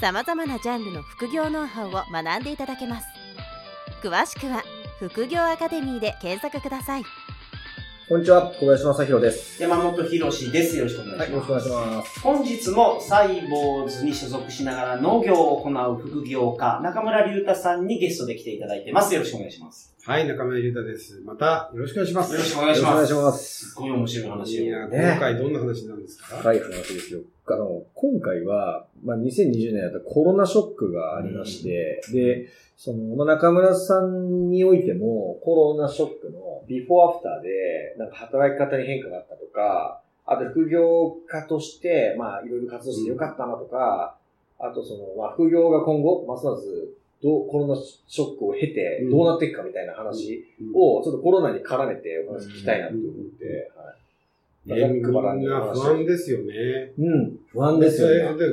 さまざまなジャンルの副業ノウハウを学んでいただけます詳しくは「副業アカデミー」で検索くださいこんにちは、小林正宏です。山本博史です。よろしくお願いはい、しよろします。くお願いします。本日もサイボーズに所属しながら農業を行う副業家、中村隆太さんにゲストで来ていただいてます。よろしくお願いします。はい、中村隆太です。また、よろしくお願いします。よろしくお願いします。よろしくお願いしますすっごい面白い話を。いや、ね今回どんな話なんですか？深い話ですよ。あの、今回は、まあ、2020年だったコロナショックがありまして、で、その、まあ、中村さんにおいても、コロナショックのビフォーアフターで、なんか働き方に変化があったとか、あと副業家として、まあ、いろいろ活動してよかったなとか、あとその、まあ、副業が今後、ますます、どう、コロナショックを経て、どうなっていくかみたいな話を、ちょっとコロナに絡めてお話聞きたいなと思って、はい。ね、みんな不安ですよね。うん。不安ですよね。で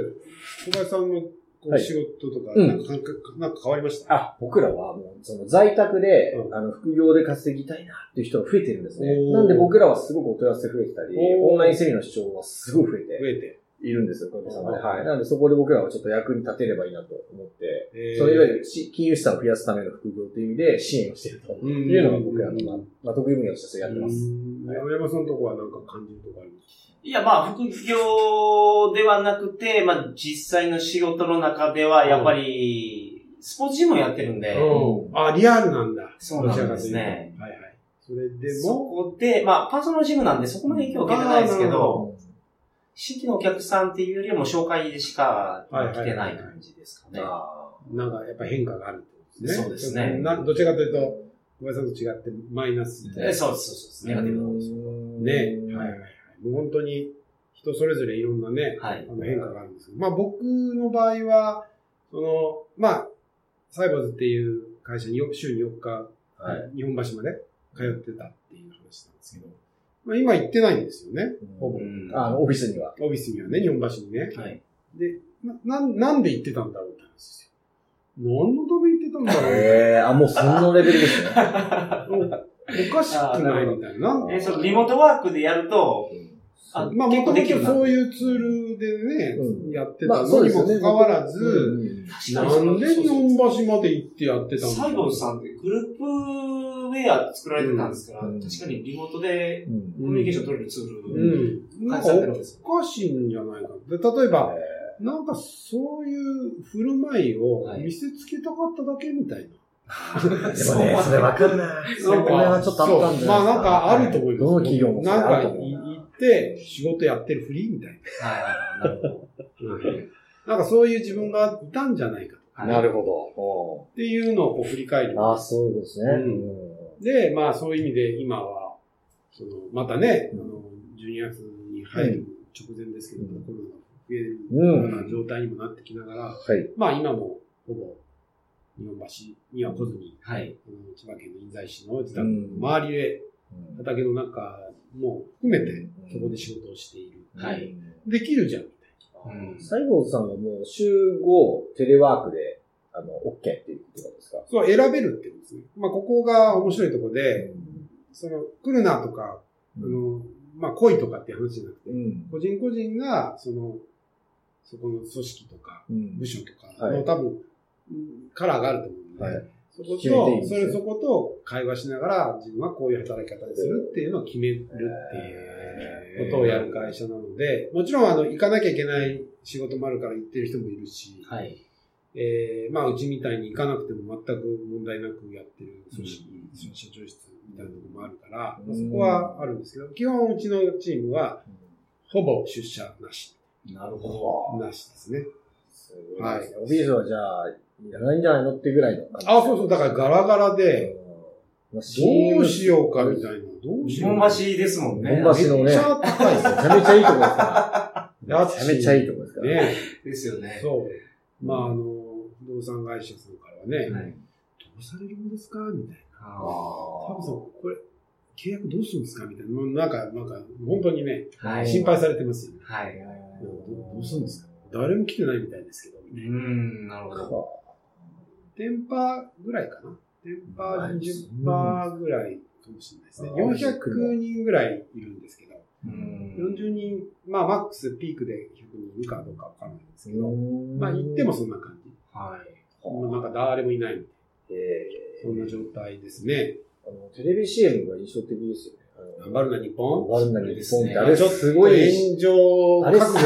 小林さんのこはいう仕事とか、うん。なんか感覚、なんか変わりました？あ、僕らはもう、その在宅で、うん。あの、副業で稼ぎたいなっていう人が増えてるんですね。なんで僕らはすごくお問い合わせ増えてたり、オンラインセミナーの視聴はすごい増え増てえて。いるんですよ、さまで。おー。はい。なのでそこで僕らはちょっと役に立てればいいなと思って、えー。そのいわゆるし金融資産を増やすための副業という意味で支援をしているとうんいうのが僕らの、まあ、まあ、得意分野としてやってます。うん。山山さんのとこはなんか感じるとこあります？いや、まあ、副業ではなくて、まあ、実際の仕事の中では、やっぱり、スポーツジムをやってるんで、うん。あ、リアルなんだ。そうなんですね。はいはい。それでそも、こで、まあ、パーソナルジムなんでそこまで影響を受けてないですけど、新規のお客さんっていうよりはもう紹介でしか来てない感じですかね。あなんかやっぱ変化があるってことですね。そうですねなどちらかというと、小林さんと違ってマイナスえそうです、そうです。ーネガティブな方ですよ。ね。はいはいはい。もう本当に人それぞれいろんなね、はいあ。の変化があるんですけど、まあ僕の場合は、その、まあ、サイボーズっていう会社によ週に4日、はい。日本橋まで通ってたっていう話なんですけど、まあ今行ってないんですよね。ほぼ。うんあの、オフィスには。オフィスにはね、日本橋にね。はい。で、な、なんなんで行ってたんだろうって話ですよ。何のために行ってたんだろうええあ、もうそのレベルですね。おかしくないみたいな。え、そのリモートワークでやると、あまあ、結もともと構できるなそういうツールでね、うんやってまあたのにもかかわらず、うんなんで日本橋まで行ってやってたんだサイボウズさんってグループウェア作られてたんですから、うん確かにリモートでうんコミュニケーション取れるツーうル、ん。なんか開発されてるんですよ。おかしいんじゃないか。で例えば、なんかそういう振る舞いをはい見せつけたかっただけみたいな。でもね、それわかるな。それはちょっとあったんじゃないでまあなんかあると思います。どの企業もなんか。行って仕事やってるふりみたいはいはいはい。なるほど。な。なんかそういう自分がいたんじゃないかとはいなるほっていうのをこう振り返るど。。ああ、そうですね。うんで、まあそういう意味で今は、その、またね、あの、12月に入る直前ですけども、うん。コロナが増えるうんような状態にもなってきながら、はい。まあ今もほぼ日本橋には来ずに、はい。千葉県の印西市の自宅の周りで、畑の中も含めてそこで仕事をしている。はい。できるじゃん、みうんサイボーズさんはもう週5テレワークで、あの、OK っていうことですか？そう、選べるってことですね。まあここが面白いところで、その、来るなとか、あの、まあ来いとかっていう話じゃなくて、うん。個人個人が、その、そこの組織とか、うん。部署とかはい。の多分、うんカラーがあると思うんで、はい。そこと、それそこと会話しながら、自分はこういう働き方にするっていうのを決めるっていうことをやる会社なので、もちろん、あの、行かなきゃいけない仕事もあるから行ってる人もいるし、はい。えーまあ、うちみたいに行かなくても全く問題なくやってる組織、その社長室みたいなところもあるから、まあそこはあるんですけど、基本うちのチームは、ほぼ出社なし。なるほなしですね。はい。オフィスはじゃあ、いらないんじゃないのっていうぐらいの感じ。あ、そうそう、だからガラガラで、うん。どうしようかみたいな。どうど。日しよう本橋ですもんね。日本橋のねめっちゃ高いですよ。めちゃめちゃいいとこですから。家めちゃめちゃいいとこですから。ね。ですよね。そう。まあ、あの、不動産会社さんからはね、はい。どうされるんですか？みたいな。あタブさん、これ、契約どうするんですか？みたいな。もうなんか、なんか、本当にね、あ。はい。心配されてますよね。はい。どどうするんですか？誰も来てないみたいですけど、みうたいな。ん、なるほど。テンパーぐらいかな？テンパーはい20%パーぐらいかもしれないですね。あー400人ぐらいいるんですけど、うん。40人、まあマックスピークで100人いるかどうかわからないんですけど、まあま行ってもそんな感じ。はい。もうなんか誰もいないみたいえな、そんな状態ですね。あの、テレビ CM が印象的ですよね。頑張るな日本頑張るな日本って、ああれすごい、炎上あれすごい、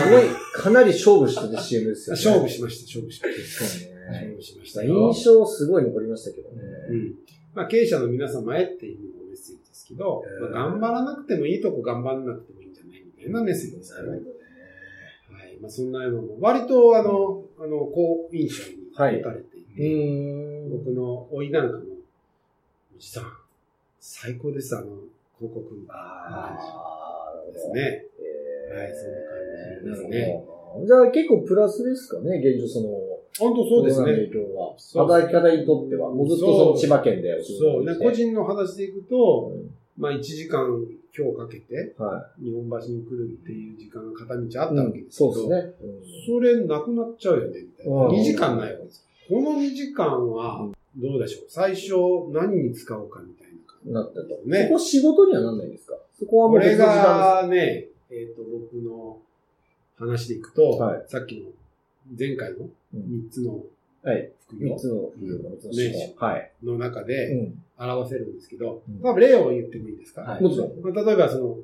かなり勝負してる CM ですよね。勝負しました、勝負しました。勝ね。負しましたよ。印象すごい残りましたけどね。うん。まあ経営者の皆様へっていうメッセージですけど、えーまあ、頑張らなくてもいいとこ頑張らなくてもいいんじゃないみたいなメッセージですからね。はい。まあそんなのも、割とあの、あの、好印象に持たれていて、うん。僕の甥いなんかも、おじさん、最高です、あの、広告のああ、です。ね。えーはいそんな感じですねじゃあ結構プラスですかね、現状その、本当そうですね。影響は。働き方にとっては、もうずっとその千葉県でお仕事そうね、個人の話でいくと、まあ1時間今日かけては日本橋に来るっていう時間が片道あっい。たわけですけど、そうですね。それなくなっちゃうよね、みたいな。うん2時間ないわけです。この2時間は、どうでしょう？最初何に使おうかみたいな感じ。なったと。ねそこ仕事にはなんないんですか？そこはもうこれがね、えっ、と、僕の話でいくと、はいさっきの前回のうん3つのはい。副業三つの副業の三つの。はい。の中うでん。表せるんですけど、うんまあ例を言ってもいいですか、はいもちろん。まあ例えばその、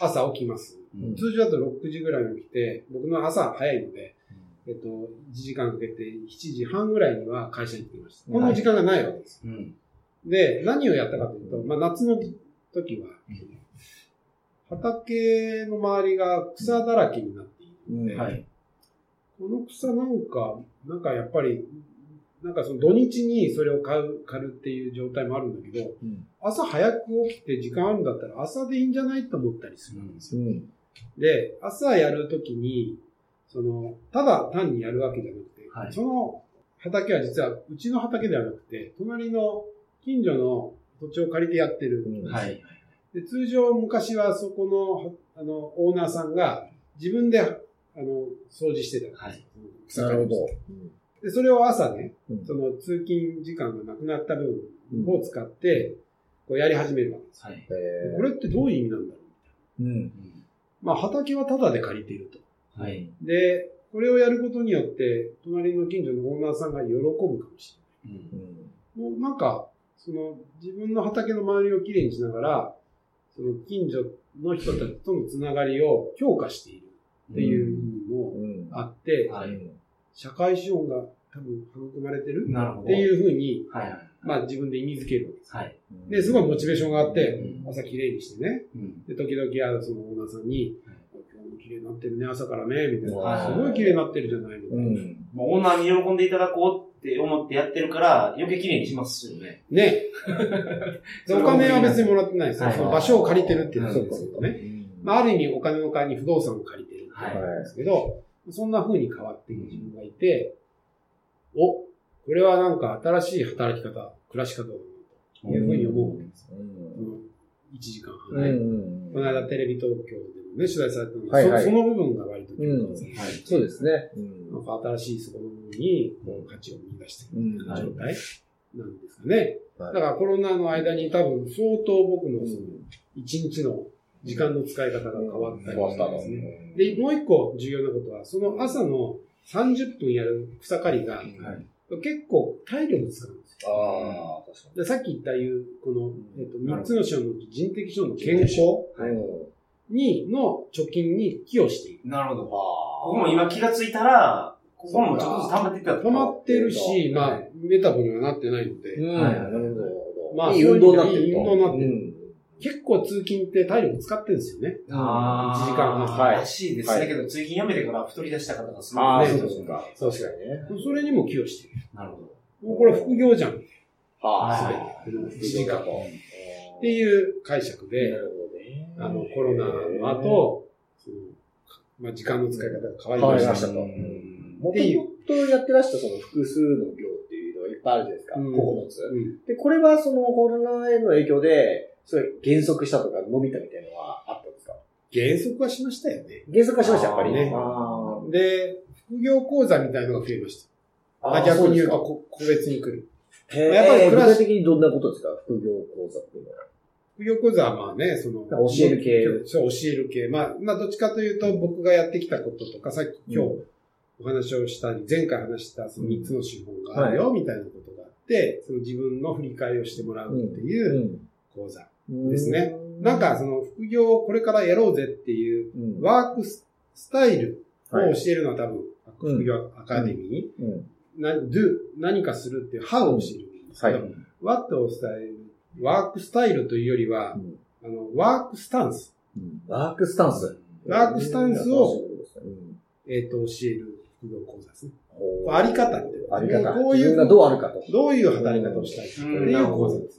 朝起きます。うん通常だと6時ぐらいに起きて、僕の朝早いので、えっと、1時間かけて7時半ぐらいには会社に行ってました。この時間がないわけです。うん。で、何をやったかというと、まあ夏の時は、畑の周りが草だらけになっているので。この草なんか、なんかやっぱり、なんかその土日にそれを買う、狩るっていう状態もあるんだけど、うん。朝早く起きて時間あるんだったら朝でいいんじゃないと思ったりするんですよ。うん。で、朝やるときに、その、ただ単にやるわけじゃなくて、はいその畑は実はうちの畑ではなくて、隣の近所の土地を借りてやってる。うんはい。で通常昔はそこの、あの、オーナーさんが自分で、あの、掃除してたんで。草なるほど刈りをして。で、それを朝ね、うんその通勤時間がなくなった分を使って、こうやり始めるわけです。はい。えこれってどういう意味なんだろううん。まあ畑はタダで借りていると。はい。で、これをやることによって、隣の近所のオーナーさんが喜ぶかもしうんうん。れない。もうなんか、その自分の畑の周りをきれいにしながら、その近所の人たちとのつながりを強化しているっていう意味もうん。あって、社会資本が多分育まれてる。っていうふうに。まあ自分で意味づけるわけです。はい。で、すごいモチベーションがあって、うん朝きれいにしてね、うん。で、時々あるそのオーナーさんに、はい今日も綺麗になってるね、朝からね、みたいな。はいすごい綺麗になってるじゃないみたいな。うん。もうオーナーに喜んでいただこうって思ってやってるから、余計綺麗にしますよね。ね。でお金は別にもらってないですよ。はいその場所を借りてるっていうのそうですけどねね。。まあ、ある意味お金の代わりに不動産を借りてことなんですけど、そんな風に変わっていく自分がいて、お、これはなんか新しい働き方、暮らし方だなというふうに思うわけです。うん。この1時間うん。半ね。うん。この間テレビ東京でもね、取材されたので、はいはいそその部分が割と共感されて、はいそうですね。なんか新しいそこの部分にこう価値を見出していうん。く状態なんですかね。はいだからコロナの間に多分相当僕のその一日の時間の使い方が変わったり変わったですね。で、もう一個重要なことは、その朝の30分やる草刈りがはい。結構体力使うんですよ。ああ、確かでさっき言ったいう、この、えっと、3なるほどつの章の人的章の健康に。の貯金に寄与している。なるほど。あここも今気がついたら、ここもちょっとずつ溜まっていった止まってるし、まあ、メタボにはなってないので、うん。はいなるほど。まあいい運動になってると。いい運動になってるうん結構通勤って体力使ってるんですよね。あー一時間半はいらしいです。はいだけど、通勤やめてから太り出した方がすごいああ、そうか。確かにね。それにも寄与している。なるほど。もうこれ副業じゃん。っははい1時間と。ていう解釈なで、るほどね。あの、コロナの後、まあ、時間の使い方が変わりましたと。変わりましたとうんもとっとやってらしたその複数の業っていうのがいっぱいあるじゃないですか。うん9つ。うんで、これはそのコロナへの影響で、すごい減速したとか伸びたみたいなのはあったんですか？減速はしましたよね。減速はしました、やっぱりね。で、副業講座みたいなのが増えました。あ、逆に言うとそこ個別に来る。やっぱりクラス具体的にどんなことですか？副業講座っていうのは。副業講座はまあね、その、教える系そう、教える系。まあ、まあ、どっちかというと、僕がやってきたこととか、さっき今日お話をしたり、前回話したその3つの手法があるよ、みたいなことがあって、その自分の振り返りをしてもらうっていう講座。うんですね。なんか、その副業をこれからやろうぜっていううん、ワークスタイルをはい教えるのは多分、副業アカデミー、うんな do 何かするっていう how を教えるんです what を伝える、ワークスタイルというよりは、うんあの、ワークスタンス。ワークスタンス。ワークスタンスをうんえっ、と、教える副業講座ですね。あり方みたいな。あり方。こういう、自分がどうあるかと。どういう働き方をしたいかっていう講座です。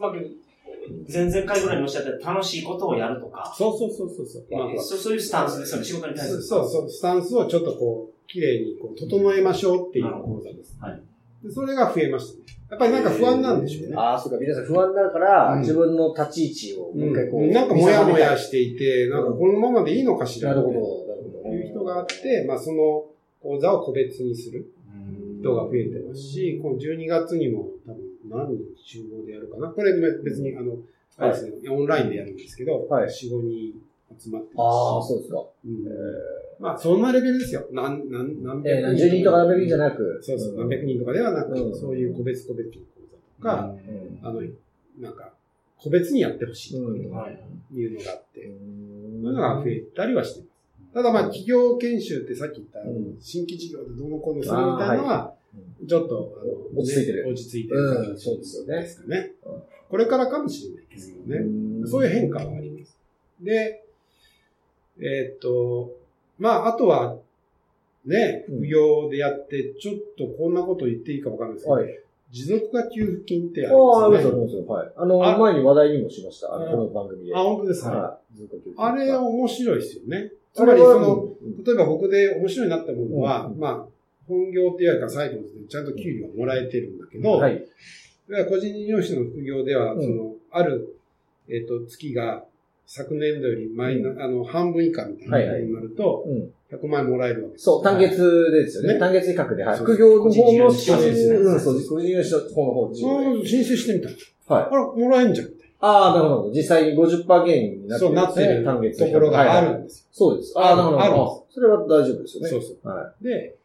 まあ、前々回ぐらいにおっしゃった楽しいことをやるとか、そうそうそうそうそう。まあえーそうそういうスタンスですよね、仕事に対する。そうそう、スタンスをちょっとこう、綺麗にこう整えましょうっていう講座です。はいでそれが増えましたね。やっぱりなんか不安なんでしょうね。ああ、そうか、皆さん不安だから、うん自分の立ち位置をもう一回こう、うんなんかもやもやししていて、なんかこのままでいいのかしらなるほど、なとるほど。いう人があって、まあその講座を個別にする人が増えてますし、この12月にも多分何人集合でやるかな？これ別にあの、あれですね、オンラインでやるんですけど、はい。4、5人集まってああ、ます。し。そうですか。うん。えまあそんなレベルですよ。何、何、何ーえー、何十人とか何百人じゃなく。そうそう、何百人とかではなく、うん。そういう個別個別の講座とか、うん。あの、なんか、個別にやってほしいといいうのがあって、うそういうのが増えたりはしています。ただまあ、企業研修ってさっき言った、うん。新規事業でどうのこうのするみたいなのは、ちょっと、あの、落ち着いてるね落ち着いてる感じうんそうですよねですかねうん。これからかもしれないですけどね。んそういう変化はあります。で、えーっと、まあ、あとは、ね、うん副業でやって、ちょっとこんなこと言っていいかわかんないですけど、はい。持続化給付金ってあああ、ありりますすよありますよ。はい。あの、あ前に話題にもしました。あの、うんこの番組で。あ、本当ですか、あれ面白いですよね。つまりその、うん例えば僕で面白いなって思うのは、うんまあ、本業っていうかサイドでちゃんと給料がもらえてるんだけど、はい。個人事業主の副業では、うんその、ある、えっ、と、月が昨年度よりマイナ、あの、半分以下みたいなことになると、うん。100万円もらえるわけです。そう、単月ですよね。ね単月比較で、はい。副業の方の収入、個人事業主うん、そう、個人事業主の方の方、申請してみたの。はい。あら、もらえんじゃん、ああ、なるほど。実際に50%減になな。ってそうなってる単月ところがあるんですよ。そうです。ああ、なるほど。あるそれは大丈夫ですよね。そうそう。はで、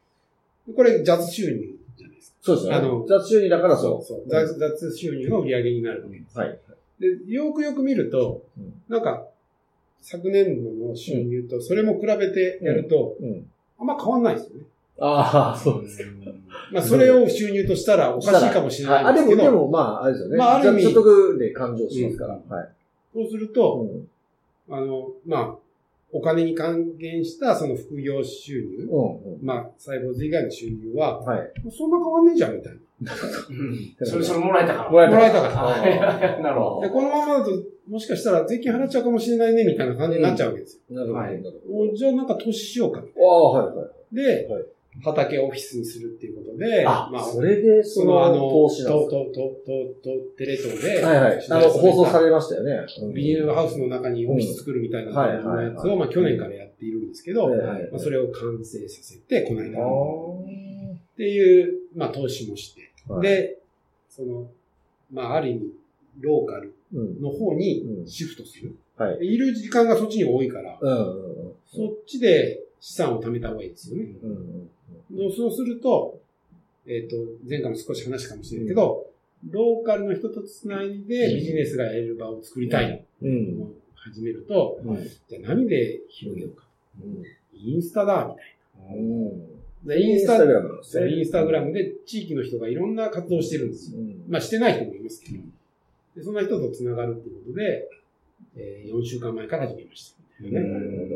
これ雑収入じゃないですか。い。そうですよね。あの雑収入だからそう。そう。雑雑収入の売り上げになるわけです。はい。で、よくよく見ると、うんなんか、昨年度の収入と、それも比べてやると、うん。あんま変わんないですよね。ああ、そうですか。まあ、それを収入としたらおかしいかもしれないんですけど、はいあ、でも、でも、まあ、あれですよね。まあある意味所得で勘定しますから。はい。そうすると、うん。あの、まあ、お金に還元したその副業収入、うん。うん。まあ、細胞図以外の収入は、はい。そんな変わんねえじゃん、みたいな。それ、それもらえたから。もらえたからはいなるほで、このままだと、もしかしたら税金払っちゃうかもしれないね、みたいな感じになっちゃうわけですよ。なるほど。なはいるほおじゃあなんか投資しようか。ど。ああ、はいはい。で、はい畑をオフィスにするっていうことで、あ、まあ、それで、そその、あの、の、投資なんと、ですと、と、と、と、テレ東で、かはいはい。あの、放送されましたよね。ビニールハウスの中にオフィス作るみたいなうんはいはいやつを、まあ去年からやっているんですけど、まあそれを完成させて、この間。あっていう、まあ投資もして。あ。、で、その、まあある意味、ローカルうん。の方にうんシフトする。はい。る時間がそっちに多いから。そっちで資産を貯めた方がいいですよね。でそうすると、えっ、と、前回も少し話したかもしれないけど、ローカルの人とつないでビジネスがやれる場を作りたいとうん。思い始めると、うん。じゃあ何で広げようか。インスタだ、みたいうん。な。で、インスタインスタグラムインスタグラムで地域の人がいろんな活動をしてるんですよ。うん。まあしてない人もいますけど。で、そんな人と繋がるっていうことで、えー4週間前から始めました。なね。る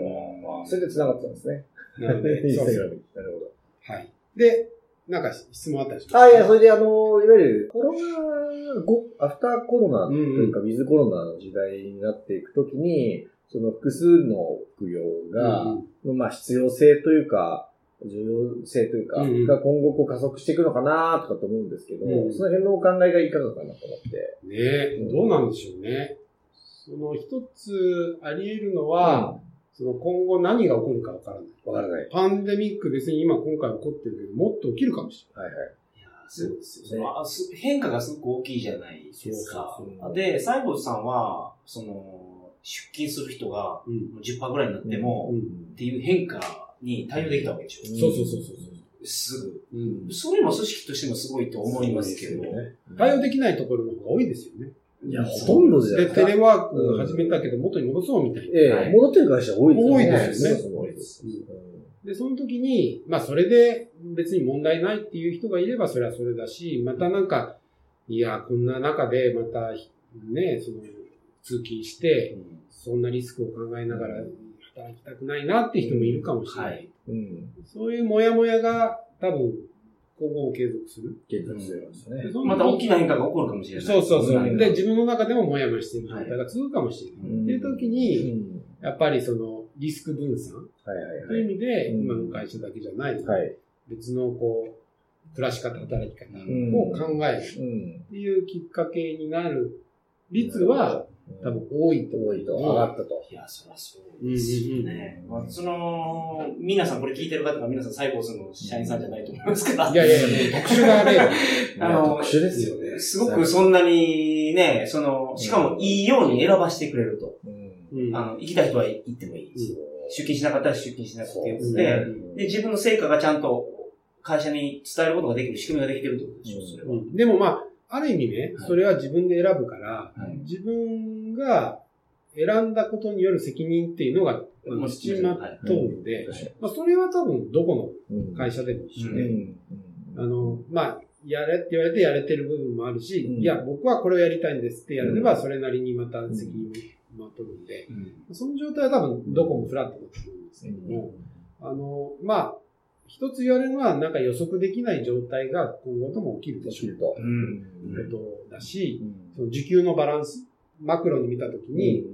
ほど。それで繋がってたんですね。なので、インそうそう。スタグラムに。なるほど。はい。で、なんか質問あったりします？あ、いや、それであの、いわゆるコロナ後、アフターコロナというか、ウィズコロナの時代になっていくときに、その複数の副業が、うんのまあ必要性というか、重要性というか、うんうん。が今後こう加速していくのかなとかと思うんですけど、うんその辺のお考えがいかがかなと思って。ねえ、どうなんでしょうね。その一つあり得るのは、その今後何が起こるかわからない。わからない。パンデミック別に今今回起こってるけど、もっと起きるかもしはいはい。いやそうですよそのあす変化がすごく大きいじゃないですかそうそうそう。で、サイボーズさんは、その、出勤する人がれない。うん。10%ぐらいになっても、うん。っていう変化に対応できたわけでしょ。そうそうそうそうそう。すぐ。うん。それも組織としてもすごいと思いますけど。対応できないところの方が多いですよね。いや、ほとんどじゃないで、テレワーク始めたけど元に戻そうみたいな。ええはい戻ってる会社多いですよね。多いですよね多いです。で、その時に、まあそれで別に問題ないっていう人がいればそれはそれだし、またなんか、いや、こんな中でまたね、その、通勤して、そんなリスクを考えながら働きたくないなっていう人もいるかもしれない。はい。うん。そういうモヤモヤが多分今後も継続する？現実するんですねまた大きな変化が起こるかもしれない。そうそうそう。うんで、自分の中でもモヤモヤしている状態が続くかもしれない。うんっていう時うに、ん。やっぱりそのリスク分散はいはいという意味で、うん今の会社だけじゃない、はい。別のこう、暮らし方、働き方んを考えるうん。っていうきっかけになる率は多分多いと。多いと、上がったと。いや、そりゃそうですよね。まあ、その、皆さんこれ聞いてる方が皆さんサイボーズの社員さんじゃないと思いますから。いやいやいや、特殊な例だ。あの特殊ですよね。すごくそんなにね、その、しかもいいように選ばしてくれると。うん。うんあの、行きたい人は行ってもいい。出勤しなかったら出勤しなくてよくで自分の成果がちゃんと会社に伝えることができる仕組みができてるってことでしょ、それは。うんでもまあ、ある意味ね、はい。それは自分で選ぶから、はい。自分が選んだことによる責任っていうのが、あの、ちまっとうので、まあ、それは多分どこにの会社でも一緒で、うん。あの、まあ、やれって言われてやれてる部分もあるし、うん。いや、僕はこれをやりたいんですってやれば、うん。それなりにまた責任をまとるんで、うん。その状態は多分どこもフラットだと思うんですけども、あの、まあ、一つ言われるのは、なんか予測できない状態が今後とも起きるでしょうと。うんということだし、うんその需給のバランス、マクロに見たときに、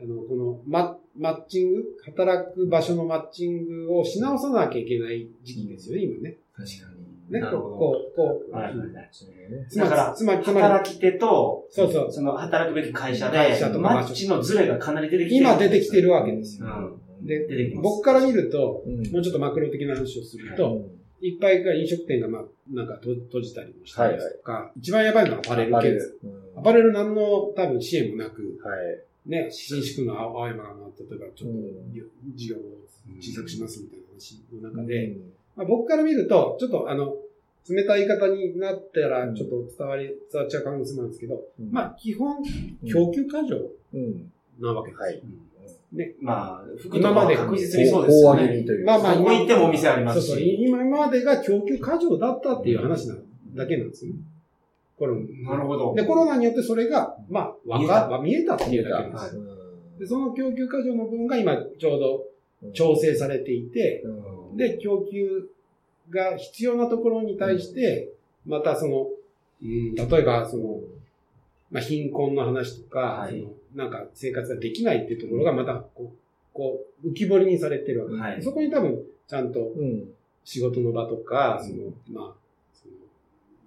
あの、このママッチング、働く場所のマッチングをし直さなきゃいけない時期ですよね、今ね。確かに。ね、なるほどこう、こう、はいつまりだから、つまり、働き手と、そうそう、その働くべき会社で、マッチのズレがかなり出てきてる。今出てきてるわけですよ。うん。で。僕から見ると、うんもうちょっとマクロ的な話をすると、うんいっぱいが飲食店がまあ、なんかと閉じたりもしたりとか、一番やばいのはアパレル系です。うんアパレル何の多分支援もなく、はい。ね、新宿の青山が、例えばちょっとうん事業を小さくしますみたいな話の中で、うんまあ、僕から見ると、ちょっとあの、冷たい言い方になったら、ちょっと伝わり、伝わっちゃう可能性もあるんですけど、うんまあ、基本、供給過剰うん。なわけです。はい。ね。まあ、服とかは確実にそうです大上げよね。にという。まあまあ、どこ行ってもお店ありますしそうそう、今までが供給過剰だったっていう話なだけなんですよね。コロナ。なるほど。で、コロナによってそれが、まあ、わか、見えたっていうだけです。うんで、その供給過剰の分が今、ちょうど調整されていて、うんで、供給が必要なところに対して、またその、うん、例えばその、まあ、貧困の話とか、はい。そのなんか生活ができないっていうところがまたこう、こう、浮き彫りにされてるわけで。す。はい。そこに多分、ちゃんとうん。仕事の場とか、その、まあ、その、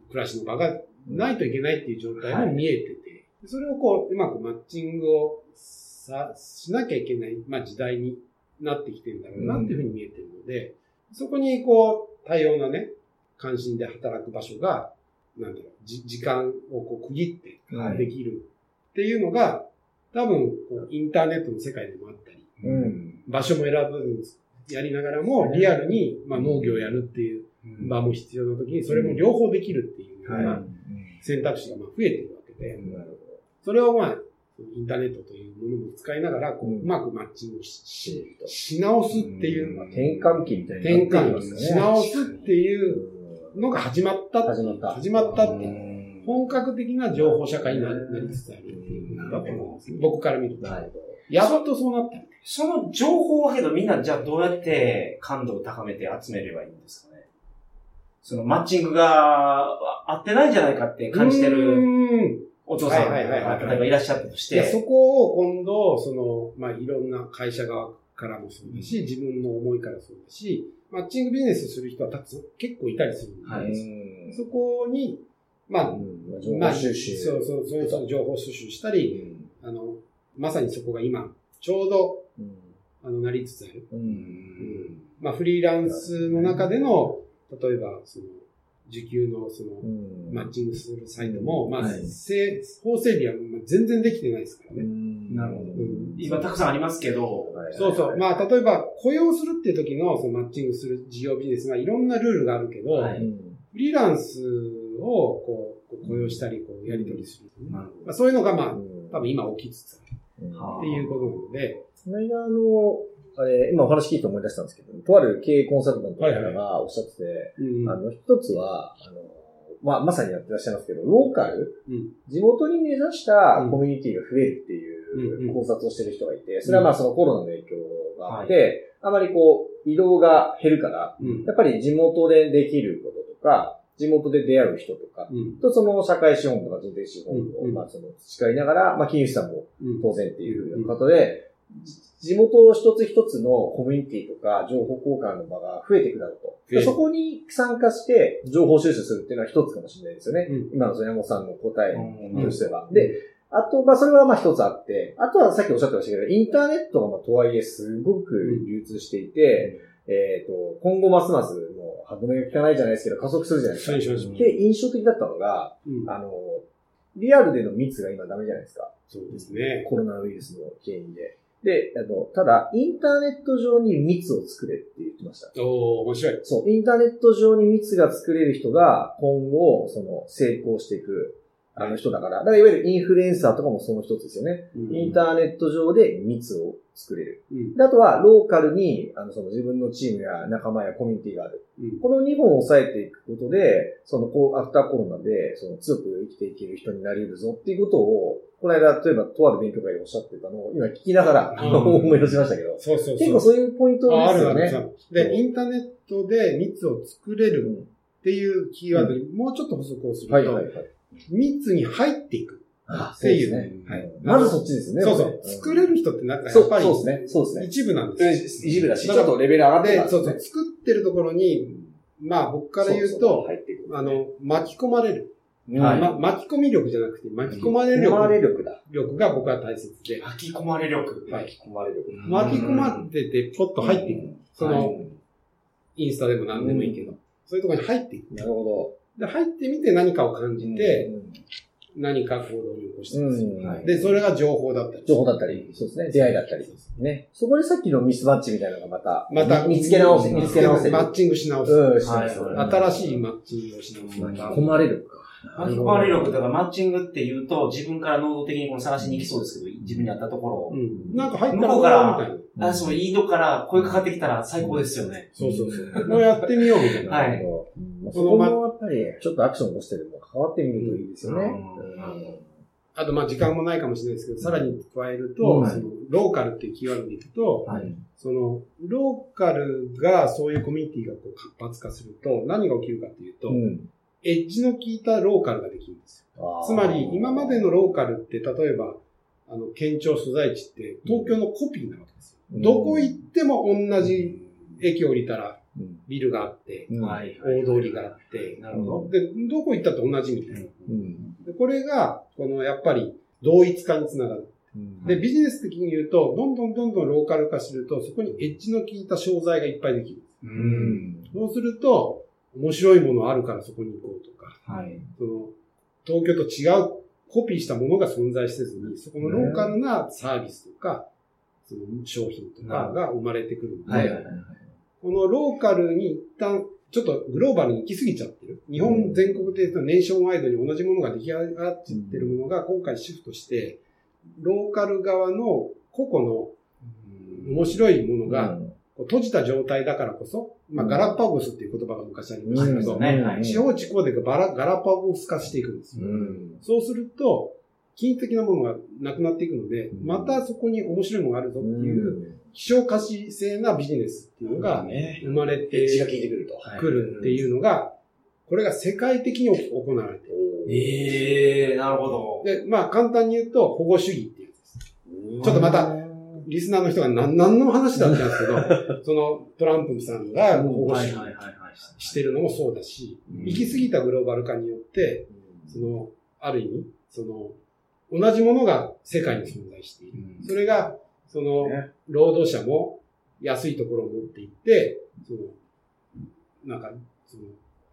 暮らしの場がないといけないっていう状態も見えてて、それをこう、うまくマッチングをさ、しなきゃいけない、まあ時代になってきてるんだろうなっていうふうに見えてるので、そこにこう、多様なね、関心で働く場所が、なんだろう、じ時間をこう区切ってはい。できるっていうのが、多分こう、インターネットの世界でもあったり、うん。場所も選ぶやりながらも、リアルに、まあ、農業をやるっていううん。場も必要な時に、それも両方できるっていうようは。ない。選択肢がまあ増えてるわけで、なるそれをまあ、インターネットというものも使いながら、こう、うまくマッチングしし直すっていう、うん。転換期みたいなって換ますよね。し直すっていううのが始まった始まった。始まったって本格的な情報社会にななりつつあるっていうだと思うんですね。僕から見ると。やっとそうなった。その情報はけどみんなじゃあどうやって感度を高めて集めればいいんですかね。そのマッチングが合ってないんじゃないかって感じてうるお父さんが例えばいらっしゃったとして、そこを今度、その、まあ、いろんな会社側からもそうだし、自分の思いからそうだし、マッチングビジネスする人はたくさん結構いたりするんで、はい。うんそこに、まあ、うん。まあ情まあ報収集。そうそう、そういう人の情報収集したり、あの、まさにそこが今、ちょうど、うん。あの、なりつつある。うん。うん。まあ、フリーランスの中での、例えば、その、時給の、その、うん。マッチングするサイトも、まあ、はい。せ法整備はまあ全然できてないですからね。うん。なるほど。うん。今たくさんありますけど、はい。そうそう。まあ、例えば、雇用するっていう時の、そのマッチングする事業ビジネスはいろんなルールがあるけど、フリーランスを、こう、こう雇用したり、こう、やり取りする、まあ、そういうのが、まあ、うん。多分今起きつつあるっていうことなので、この間、あの、あれ、今お話聞いて思い出したんですけど、とある経営コンサルタントの方がおっしゃってて、うんあの、一つは、あの、まあ、まさにやってらっしゃいますけど、ローカル、うん。地元に根ざしたコミュニティが増えるっていう考察をしてる人がいて、それはまあそのコロナの影響があって、あまりこう、移動が減るから、うん。やっぱり地元でできることとか、地元で出会う人とか、うん。とその社会資本とか人的資本を、まあその培いながら、まあ金融資産もうん。当然っていうようなことで、じ地元一つ一つのコミュニティとか情報交換の場が増えていくだろうと。そこに参加して情報収集するっていうのは一つかもしれないですよね。うん今のその山本さんの答えうんとしては。で、あと、まあ、それはまあ一つあって、あとはさっきおっしゃってましたけど、インターネットがまあとはいえすごく流通していて、えっ、と、今後ますますもう歯止めが効かないじゃないですけど、加速するじゃないですか。で、印象的だったのが、うんあの、リアルでの密が今ダメじゃないですか。そうですね。コロナウイルスの原因で。で、あの、ただ、インターネット上に密を作れって言ってました。おー、面白い。そう、インターネット上に密が作れる人が今後、その、成功していく、あの人だから。だからいわゆるインフルエンサーとかもその一つですよね。インターネット上で密を作れる。うん。であとは、ローカルに、あの、その自分のチームや仲間やコミュニティがある。うんこの2本を抑えていくことで、その、こう、アフターコロナで、その、強く生きていける人になり得るぞっていうことを、この間、例えば、とある勉強会でおっしゃってたのを、今聞きながら、うん思い出しましたけど、そうそうそう。結構そういうポイントですよね。で、インターネットで密を作れるっていうキーワードにもうちょっと補足をすると、はいはいはい。密に入っていく。あっていうそうですね。はいまずそっちですよね。そうそう。作れる人ってなんかやそうっぱりそうですね。そうですね。一部なんですよ。一部だし、ちょっとレベル上がってそうそう。作ってるところに、まあ僕から言うと、あの、巻き込まれる。はいま、巻き込み力じゃなくて、巻き込まれる込まれ力力だ。力が僕は大切で、巻き込まれ力。はい込まれ力。巻き込まれてポッと入っていく。その、はいインスタでも何でもいいけど、そういうところに入っていく。なるほで、入ってみて何かを感ど。じて、何か行動に起こしてます。うんはいで、それが情報だったり。情報だったり、そうですね。出会いだったり。ね。そこでさっきのミスマッチみたいなのがまた、また見つけ直せ、見つけ直せる。マッチングし直す。うん、しますはい新しいマッチングをし直す。巻き込まれるか。巻き込まれ力だからマッチングって言うと、自分から能動的にこの探しに行きそうですけど、自分に合ったところをう。ん。なんか入ったら向こうからみたいな。あ、そう、いいとこから声かかってきたら最高ですよね。そうそうそう。もうやってみようみたいな。はいそこもやっぱり、ちょっとアクションを起こしてでも変わってみるといいですよね。うんあと、まあ時間もないかもしれないですけど、さらに加えると、うんそのローカルっていうキーワードでいくと、はい。その、ローカルがそういうコミュニティがこう活発化すると、何が起きるかっていうと、うん。エッジの効いたローカルができるんですよ。つまり、今までのローカルって、例えば、あの、県庁所在地って、東京のコピーなわけですよ。うんどこ行っても同じ駅降りたら、うんビルがあって、うんはい。大通りがあって、なるほど。で、どこ行ったって同じみたいな。うん。で、これが、この、やっぱり、同一化につながる。うんで、ビジネス的に言うと、どんどんどんどんローカル化すると、そこにエッジの効いた商材がいっぱいできる。う。うんん。そうすると、面白いものあるからそこに行こうとか、はい。その、東京と違うコピーしたものが存在せずに、そこのローカルなサービスとか、その商品とかが生まれてくるので、はいはいはい。このローカルに一旦、ちょっとグローバルに行き過ぎちゃってる。日本全国でネーションワイドに同じものが出来上がっちゃってるものが今回シフトして、ローカル側の個々の面白いものが閉じた状態だからこそ、まあ、ガラパゴスっていう言葉が昔ありましたけど、地方地方でガラガラパゴス化していくんですよ。うん。そうすると、金的なものがなくなっていくので、うんまたそこに面白いものがあるぞっていう、希少価値性なビジネスっていうのがね。生まれてくると。くるっていうのが、これが世界的に行われている。ええー、なるほど。で、まあ簡単に言うと保護主義っていうです。ちょっとまたリスナーの人が何何の話だったんですけど、そのトランプさんが保護主義はいはいはいはい。してるのもそうだし、うん行き過ぎたグローバル化によって、その、ある意味、その、同じものが世界に存在している。うんそれが、そのね、労働者も安いところを持っていって、その、なんか、その、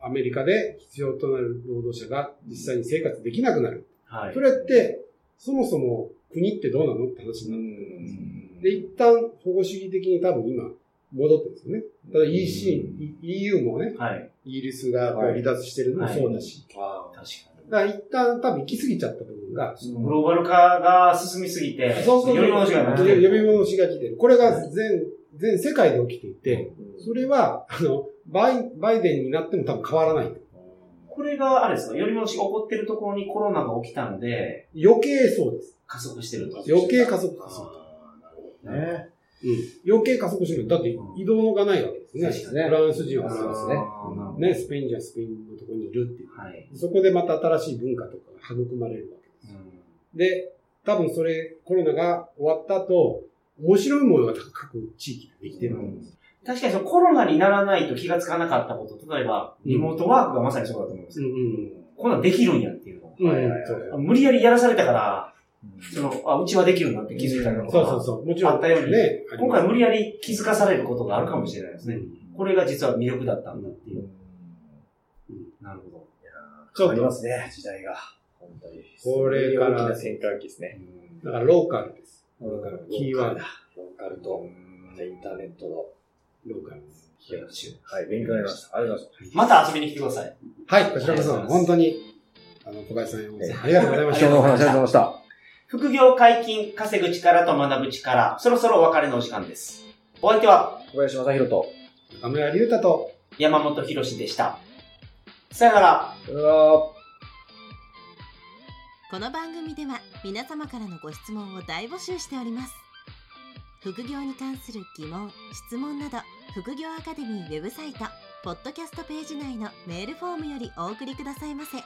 アメリカで必要となる労働者が実際に生活できなくなる。はい。それって、そもそも国ってどうなのって話になってくるんですで、一旦保護主義的に多分今戻ってるんですよね。ただ EC、EU もね、はい。イギリスがこう離脱してるのもそうだし。あ確かに。だから一旦多分行き過ぎちゃった部分が、そのグローバル化が進みすぎて、そうそう戻しがなくて。呼び戻しが来てる。これが全、全世界で起きていて、それは、あの、バイバイデンになっても多分変わらない。これが、あれですか、より戻しが起こってるところにコロナが起きたので、余計そうです。加速してると。余計加速あする。ーなるほどね。うん。余計加速してる。だって移動がないわけですね。フランス人はフランスね。ね、スペイン人はスペインのところにいるっていう。はい。そこでまた新しい文化とかが育まれるわけです。うんで、多分それ、コロナが終わった後、面白いものが各地域でできてるわけです。確かにそのコロナにならないと気がつかなかったこと、例えば、リモートワークがまさにそうだと思うんですうんよ。うんこんなんできるんやっていうの。うん。はいはいはいそう無理やりやらされたから、その、あ、うちはできるんだって気づいたりとか。そうそうそう。もちろん。あったようにね。今回無理やり気づかされることがあるかもしれないですね。うんこれが実は魅力だったんだっていう。うんなるほど。変わりますね、時代が。本当に。これから大きな転換期ですね。だからローカルです。ローカルキーワード。ローカルと、またインターネットのローカルです。はい、勉強になりました。ありがとうございまた遊びに来てください。はい、こちらこそ、本当に、あの、小林さん、ありがとうございまます。した。今日のお話ありがとうございました。副業解禁、稼ぐ力と学ぶ力、そろそろお別れのお時間です。お相手は小林正宏と、中村隆太と、山本博史でした。さよなら。さよなら。この番組では皆様からのご質問を大募集しております副業に関する疑問・質問など副業アカデミーウェブサイトポッドキャストページ内のメールフォームよりお送りくださいませ